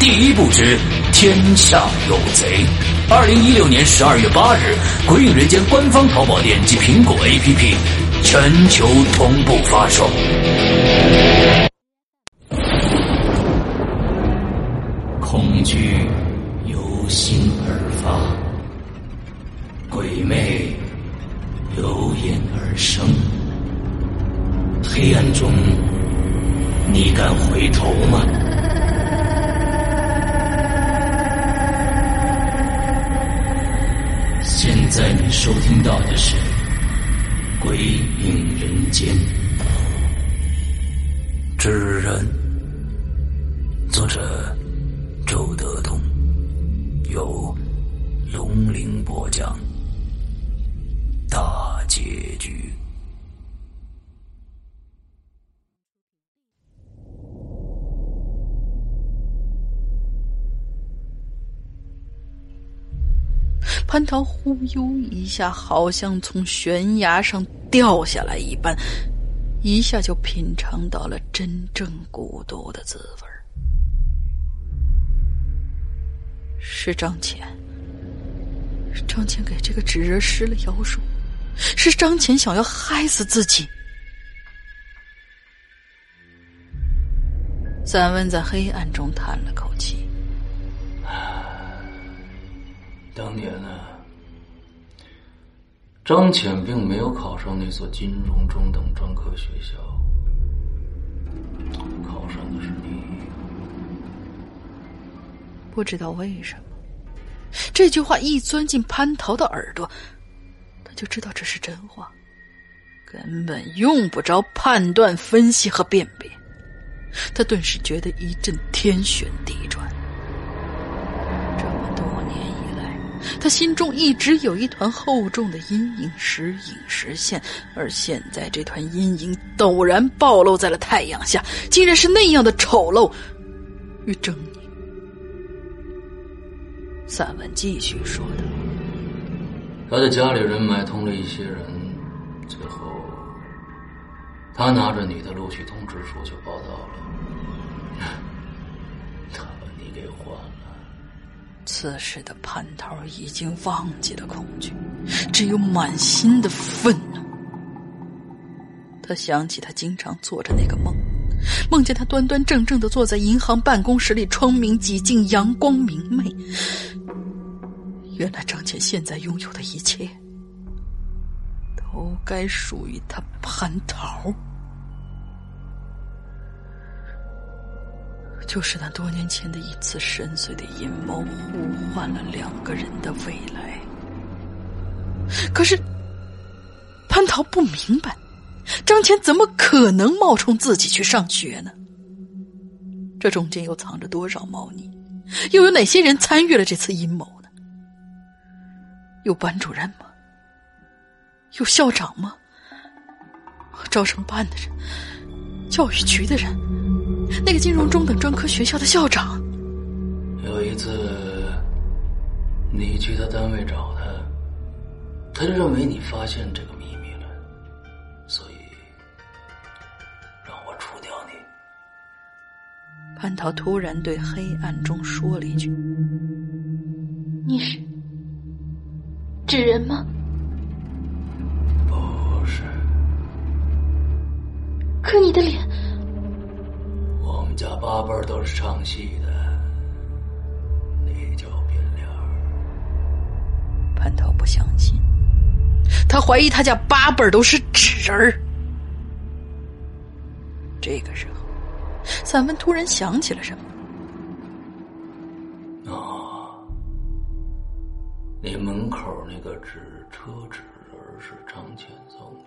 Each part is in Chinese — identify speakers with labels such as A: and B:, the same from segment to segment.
A: 第一步之天下有贼。二零一六年十二月八日，《鬼影人间》官方淘宝店及苹果 APP 全球同步发售。恐惧由心而发，鬼魅由眼而生。黑暗中，你敢回头吗？在你收听到的是《鬼影人间》，
B: 知人，作者周德东，由龙鳞播讲，大结局。
C: 蟠桃忽悠一下，好像从悬崖上掉下来一般，一下就品尝到了真正孤独的滋味是张乾，张乾给这个纸人施了妖术，是张乾想要害死自己。三文在黑暗中叹了口气。
B: 当年呢，张浅并没有考上那所金融中等专科学校，考上的是你。
C: 不知道为什么，这句话一钻进蟠桃的耳朵，他就知道这是真话，根本用不着判断、分析和辨别。他顿时觉得一阵天旋地转。他心中一直有一团厚重的阴影，时隐时现，而现在这团阴影陡然暴露在了太阳下，竟然是那样的丑陋与狰狞。散文继续说道：“
B: 他的家里人买通了一些人，最后他拿着你的录取通知书就报道了，他把你给换了。”
C: 此时的蟠桃已经忘记了恐惧，只有满心的愤怒。他想起他经常做着那个梦，梦见他端端正正的坐在银行办公室里，窗明几净，阳光明媚。原来张倩现在拥有的一切，都该属于他蟠桃。就是那多年前的一次深邃的阴谋，呼唤了两个人的未来。可是潘桃不明白，张乾怎么可能冒充自己去上学呢？这中间又藏着多少猫腻？又有哪些人参与了这次阴谋呢？有班主任吗？有校长吗？招生办的人？教育局的人？那个金融中等专科学校的校长？
B: 有一次，你去他单位找他，他就认为你发现这个秘密了，所以让我除掉你。
C: 潘桃突然对黑暗中说了一句：“
D: 你是纸人吗？”
B: 不是。
D: 可你的脸……
B: 家八辈都是唱戏的，你就变脸
C: 潘涛不相信，他怀疑他家八辈都是纸人儿。这个时候，散文突然想起了什么。
B: 啊，你门口那个纸车纸人是张乾送的。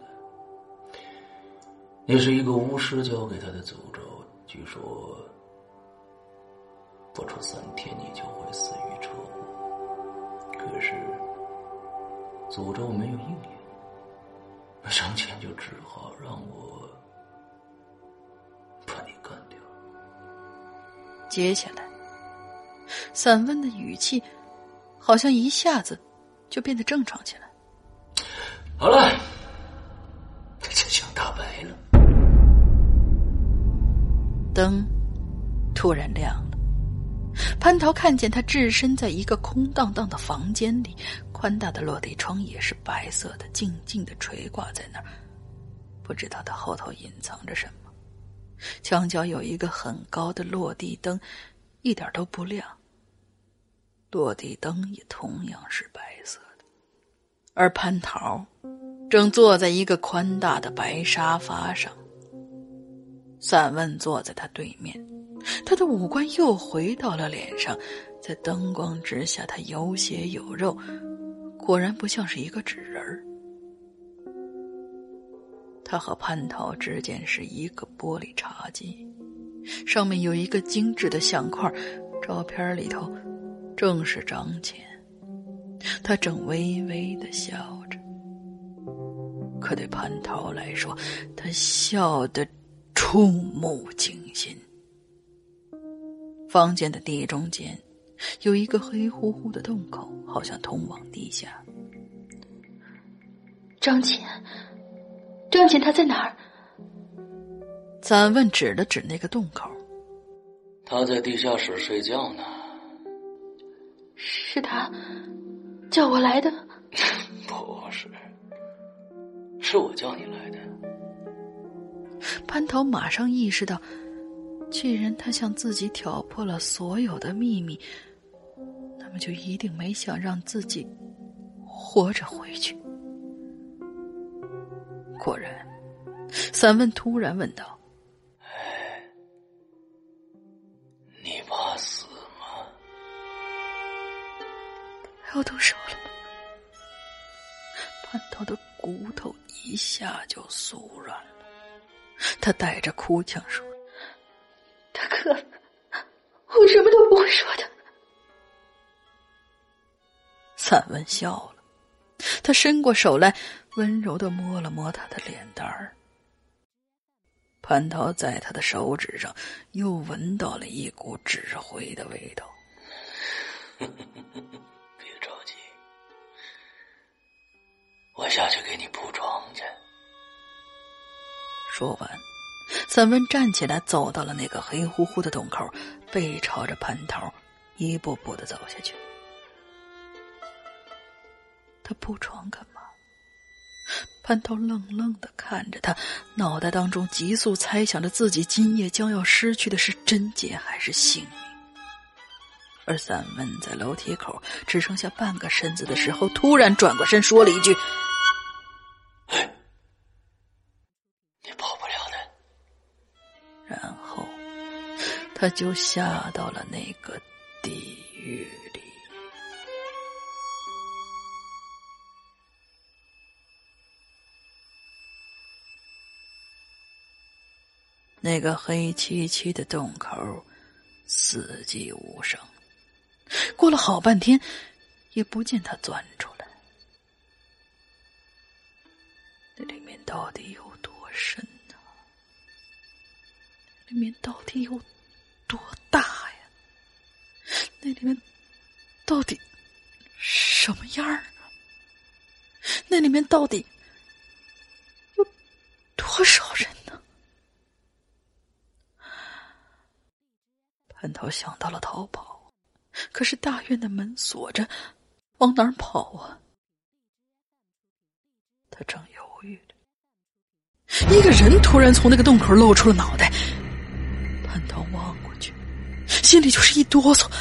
B: 那是一个巫师教给他的诅咒，据说不出三天你就会死于车祸。可是诅咒没有应验，那张乾就只好让我把你干掉。
C: 接下来，散文的语气好像一下子就变得正常起来。
B: 好了，
C: 灯突然亮了，蟠桃看见他置身在一个空荡荡的房间里，宽大的落地窗也是白色的，静静的垂挂在那儿。不知道他后头隐藏着什么。墙角有一个很高的落地灯，一点都不亮。落地灯也同样是白色的，而蟠桃正坐在一个宽大的白沙发上。散文坐在他对面，他的五官又回到了脸上，在灯光之下，他有血有肉，果然不像是一个纸人儿。他和蟠桃之间是一个玻璃茶几，上面有一个精致的相框，照片里头正是张乾，他正微微的笑着。可对蟠桃来说，他笑的。触目惊心。房间的地中间有一个黑乎乎的洞口，好像通往地下。
D: 张乾，张乾他在哪儿？
C: 咱问指了指那个洞口。
B: 他在地下室睡觉呢。
D: 是他叫我来的？
B: 不是，是我叫你来的。
C: 蟠桃马上意识到，既然他向自己挑破了所有的秘密，那么就一定没想让自己活着回去。果然，三问突然问道：“
B: 哎，你怕死吗？
C: 要动手了吗？”蟠桃的骨头一下就酥软了。他带着哭腔说：“
D: 大哥，我什么都不会说的。”
C: 散文笑了，他伸过手来，温柔的摸了摸他的脸蛋儿。蟠桃在他的手指上又闻到了一股纸灰的味道。
B: 别着急，我下去给你铺床去。
C: 说完，散文站起来，走到了那个黑乎乎的洞口，背朝着蟠桃，一步步的走下去。他铺床干嘛？蟠桃愣愣的看着他，脑袋当中急速猜想着自己今夜将要失去的是贞洁还是性命。而散文在楼梯口只剩下半个身子的时候，突然转过身说了一句。他就下到了那个地狱里。那个黑漆漆的洞口，死寂无声。过了好半天，也不见他钻出来。那里面到底有多深呢？里面到底有里面到底什么样儿？那里面到底有多少人呢？潘涛想到了逃跑，可是大院的门锁着，往哪儿跑啊？他正犹豫着，一个人突然从那个洞口露出了脑袋。潘涛望过去，心里就是一哆嗦，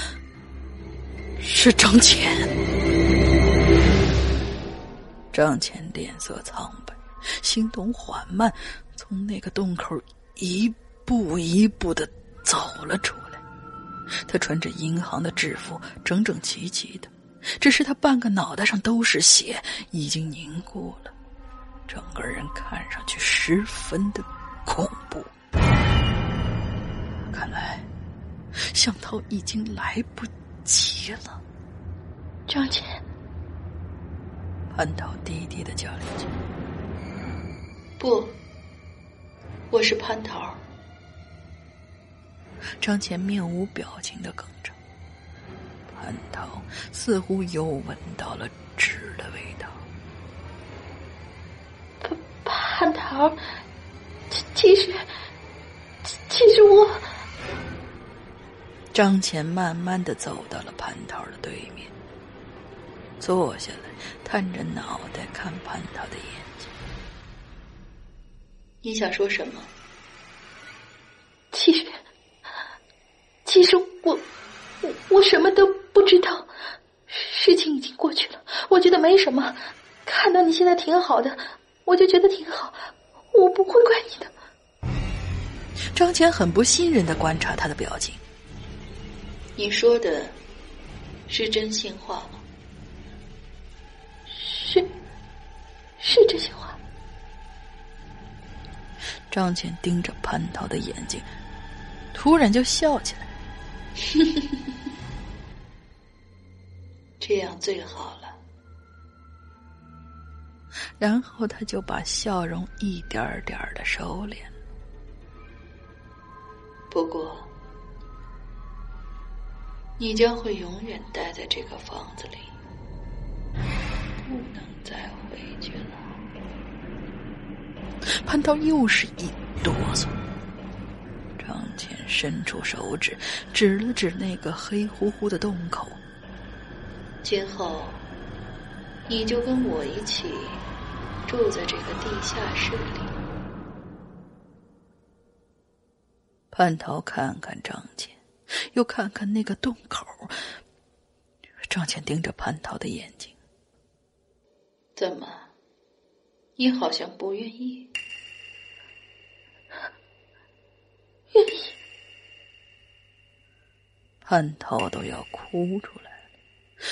C: 是张乾。张乾脸色苍白，行动缓慢，从那个洞口一步一步的走了出来。他穿着银行的制服，整整齐齐的，只是他半个脑袋上都是血，已经凝固了，整个人看上去十分的恐怖。看来，向涛已经来不及及了。
D: 张姐，
C: 潘桃低低的叫了一句：“
D: 不，我是蟠桃。”
C: 张乾面无表情的哽着，蟠桃似乎又闻到了纸的味道。
D: 蟠蟠桃，其其实，其实我……
C: 张乾慢慢的走到了蟠桃的对面，坐下来，探着脑袋看蟠桃的眼睛。
D: 你想说什么？其实。其实我，我我什么都不知道，事情已经过去了，我觉得没什么。看到你现在挺好的，我就觉得挺好，我不会怪你的。
C: 张乾很不信任的观察他的表情。
D: 你说的是真心话吗？是，是真心话。
C: 张倩盯着蟠桃的眼睛，突然就笑起来。
D: 这样最好了。
C: 然后他就把笑容一点点的收敛。
D: 不过，你将会永远待在这个房子里，不能再回去了。
C: 潘涛又是一哆嗦。张倩伸出手指，指了指那个黑乎乎的洞口。
D: 今后，你就跟我一起住在这个地下室里。
C: 蟠桃看看张乾，又看看那个洞口。张倩盯着蟠桃的眼睛，
D: 怎么？你好像不愿意？愿意，
C: 蟠桃都要哭出来了。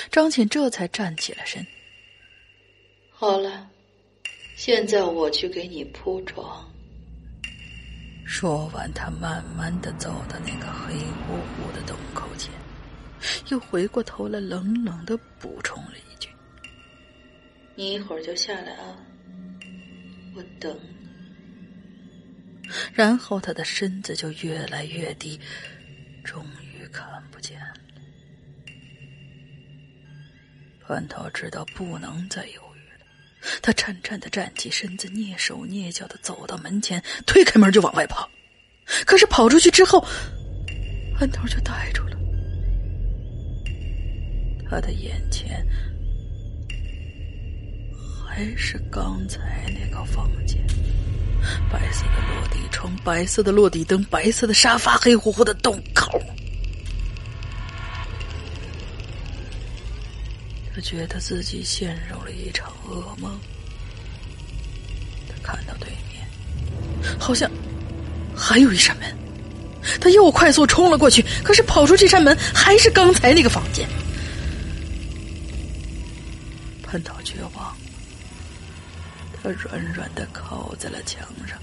C: 张浅这才站起了身。
D: 好了，现在我去给你铺床。
C: 说完，他慢慢的走到那个黑乎乎的洞口前，又回过头来，冷冷的补充了一句：“
D: 你一会儿就下来啊，我等你。”
C: 然后他的身子就越来越低，终于看不见了。蟠桃知道不能再犹豫了，他颤颤的站起身子，蹑手蹑脚的走到门前，推开门就往外跑。可是跑出去之后，安头就呆住了，他的眼前还是刚才那个房间。白色的落地窗，白色的落地灯，白色的沙发，黑乎乎的洞口。觉得自己陷入了一场噩梦。他看到对面，好像还有一扇门。他又快速冲了过去，可是跑出这扇门还是刚才那个房间。潘涛绝望，他软软的靠在了墙上，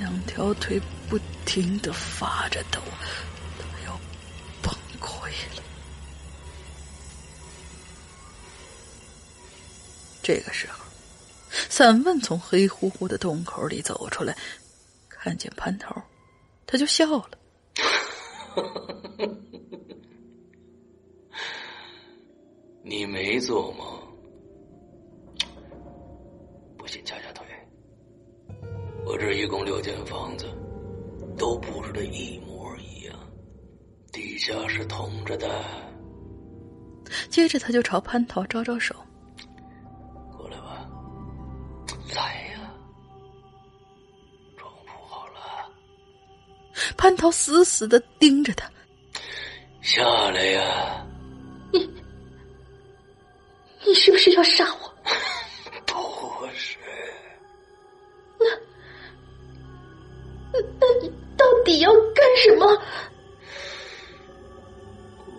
C: 两条腿不停的发着抖，这个时候，散文从黑乎乎的洞口里走出来，看见潘头，他就笑了。
B: 你没做梦。不信掐掐腿。我这一共六间房子，都布置的一模一样，地下是通着的。
C: 接着他就朝蟠桃招招手：“蟠桃死死的盯着他：“
B: 下来呀！
D: 你，你是不是要杀我？”
B: 不是。
D: 那那你到底要干什么？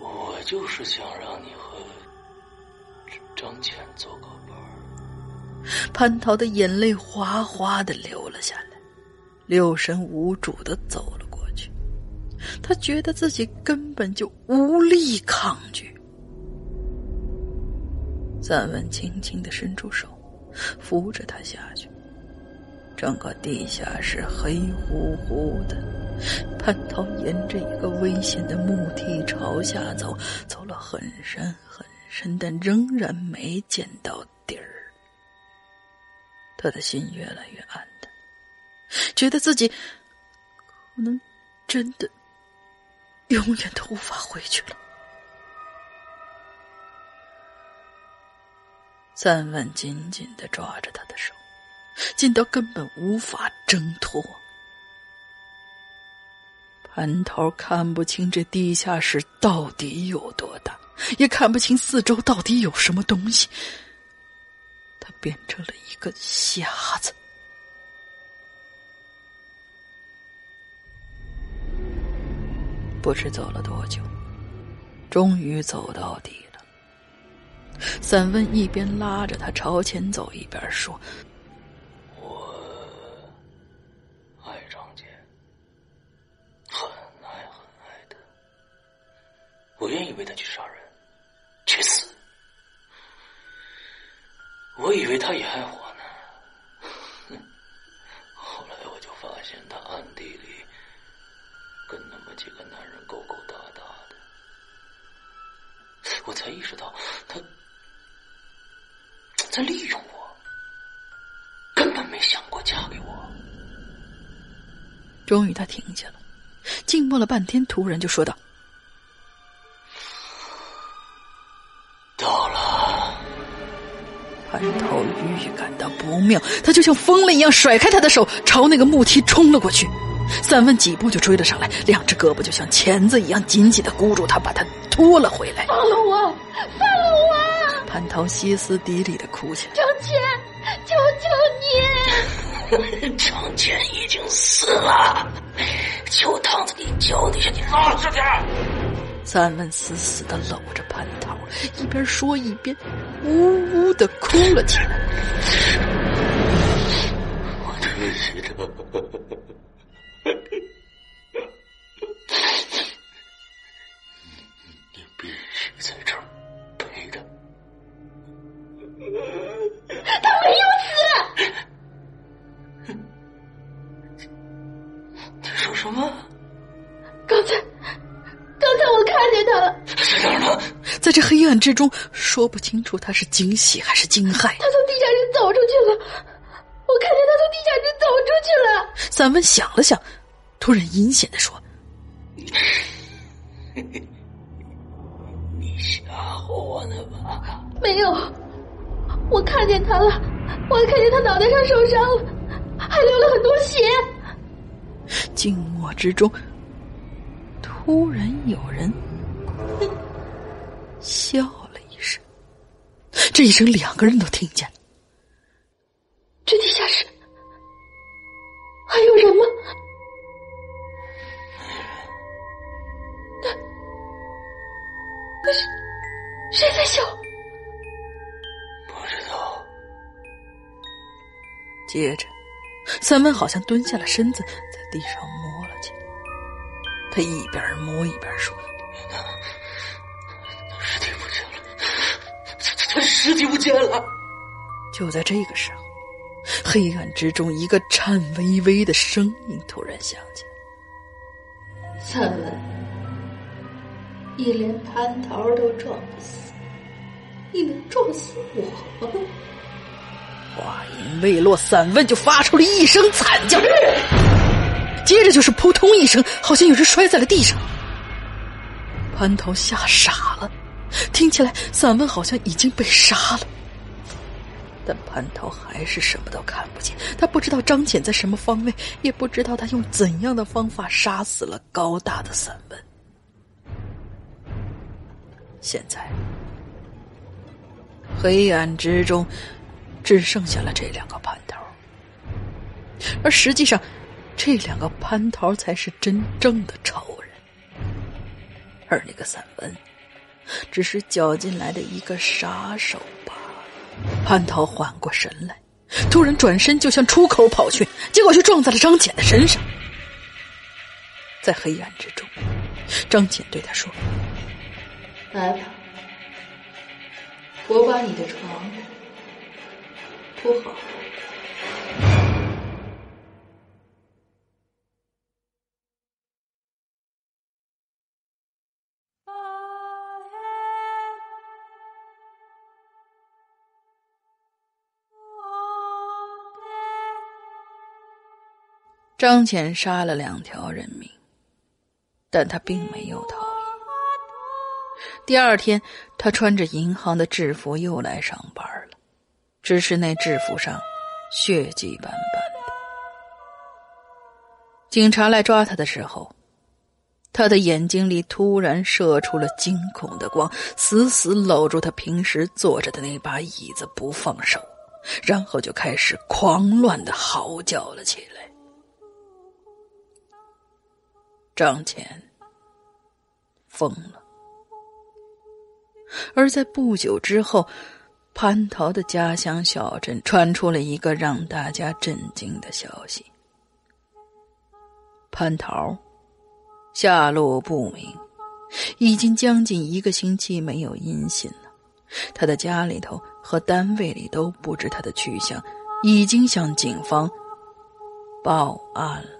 B: 我就是想让你和张倩做个伴儿。
C: 蟠桃的眼泪哗哗的流了下来，六神无主的走了。他觉得自己根本就无力抗拒。赞文轻轻的伸出手，扶着他下去。整个地下室黑乎乎的，蟠桃沿着一个危险的木梯朝下走，走了很深很深，但仍然没见到底儿。他的心越来越暗淡，觉得自己可能真的永远都无法回去了。三万紧紧的抓着他的手。近到根本无法挣脱。蟠桃看不清这地下室到底有多大，也看不清四周到底有什么东西。他变成了一个瞎子。不知走了多久，终于走到底了。散文一边拉着他朝前走，一边说。
B: 我愿意为他去杀人，去死。我以为他也爱我我才意识到他在利用我，根本没想过嫁给我。
C: 终于，他停下了，静默了半天，突然就说道。蟠桃预感到不妙，他就像疯了一样甩开他的手，朝那个木梯冲了过去。三文几步就追了上来，两只胳膊就像钳子一样紧紧的箍住他，把他拖了回来。
D: 放了我，放了我！
C: 蟠桃歇斯底里的哭起来：“
D: 张倩，求
B: 求你！张倩已经死了，酒汤子里浇那些，你老实点。”
C: 三文死死的搂着蟠桃，一边说一边呜呜的哭了起来。
B: 我对不
C: 之中，说不清楚他是惊喜还是惊骇。
D: 他从地下室走出去了，我看见他从地下室走出去了。
C: 三文想了想，突然阴险的说：“
B: 你吓唬我呢吧？”
D: 没有，我看见他了，我还看见他脑袋上受伤了，还流了很多血。
C: 静默之中。突然有人笑了一声，这一声两个人都听见了。
D: 这地下室还有人吗？那可是谁在笑？
E: 不知道。
C: 接着，三文好像蹲下了身子，在地上摸了起来。他一边摸一边说。
E: 尸体不见了。”
C: 就在这个时候，黑暗之中，一个颤巍巍的声音突然响起来：“
D: 三文，你连蟠桃都撞不死，你能撞死我吗？”
C: 话音未落，散文就发出了一声惨叫，接着就是扑通一声，好像有人摔在了地上。蟠桃吓傻了，听起来散文好像已经被杀了，但蟠桃还是什么都看不见。他不知道张浅在什么方位，也不知道他用怎样的方法杀死了高大的散文。现在，黑暗之中。只剩下了这两个蟠桃，而实际上，这两个蟠桃才是真正的仇人，而那个散文，只是搅进来的一个杀手罢了。蟠桃缓过神来，突然转身就向出口跑去，结果却撞在了张浅的身上。在黑暗之中，张浅对他说：“
D: 来吧，我把你的床。”铺好。
C: 张浅杀了两条人命，但他并没有逃逸。第二天，他穿着银行的制服又来上班了。只是那制服上血迹斑斑的。警察来抓他的时候，他的眼睛里突然射出了惊恐的光，死死搂住他平时坐着的那把椅子不放手，然后就开始狂乱的嚎叫了起来。张倩疯了，而在不久之后。蟠桃的家乡小镇传出了一个让大家震惊的消息：蟠桃下落不明，已经将近一个星期没有音信了。他的家里头和单位里都不知他的去向，已经向警方报案了。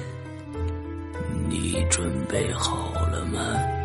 B: 你准备好了吗？